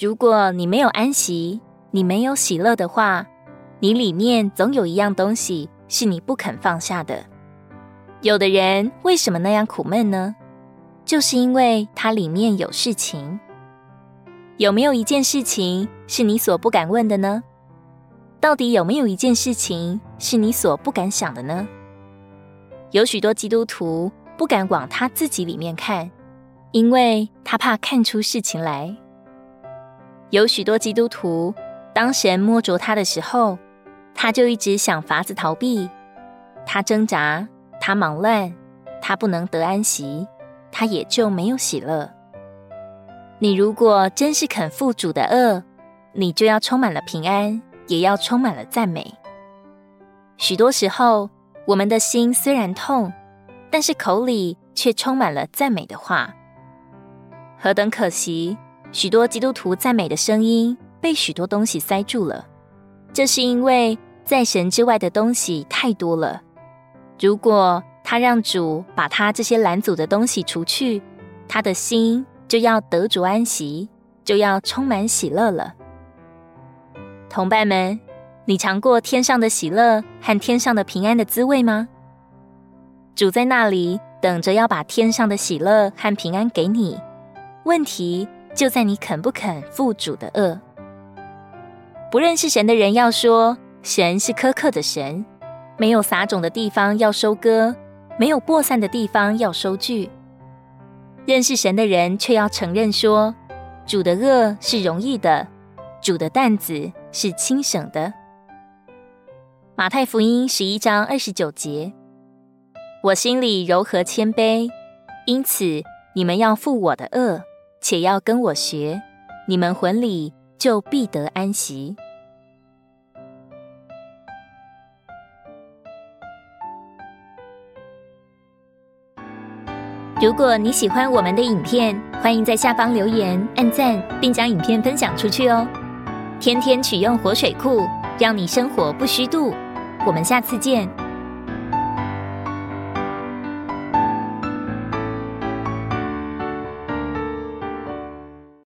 如果你没有安息，你没有喜乐的话，你里面总有一样东西是你不肯放下的。有的人为什么那样苦闷呢？就是因为他里面有事情。有没有一件事情是你所不敢问的呢？到底有没有一件事情是你所不敢想的呢？有许多基督徒不敢往他自己里面看，因为他怕看出事情来。有许多基督徒，当神摸着他的时候，他就一直想法子逃避，他挣扎，他忙乱，他不能得安息，他也就没有喜乐。你如果真是肯负主的轭，你就要充满了平安，也要充满了赞美。许多时候，我们的心虽然痛，但是口里却充满了赞美的话。何等可惜！许多基督徒赞美的声音被许多东西塞住了，这是因为在神之外的东西太多了。如果他让主把他这些拦阻的东西除去，他的心。就要得主安息，就要充满喜乐了。同伴们，你尝过天上的喜乐和天上的平安的滋味吗？主在那里等着要把天上的喜乐和平安给你。问题就在你肯不肯负主的轭。不认识神的人要说，神是苛刻的神，没有撒种的地方要收割，没有播散的地方要收据。认识神的人却要承认说，主的轭是容易的，主的担子是轻省的。马太福音十一章二十九节：我心里柔和谦卑，因此你们要负我的轭，且要跟我学，你们魂里就必得安息。如果你喜欢我们的影片，欢迎在下方留言、按赞，并将影片分享出去哦。天天取用活水库，让你生活不虚度。我们下次见。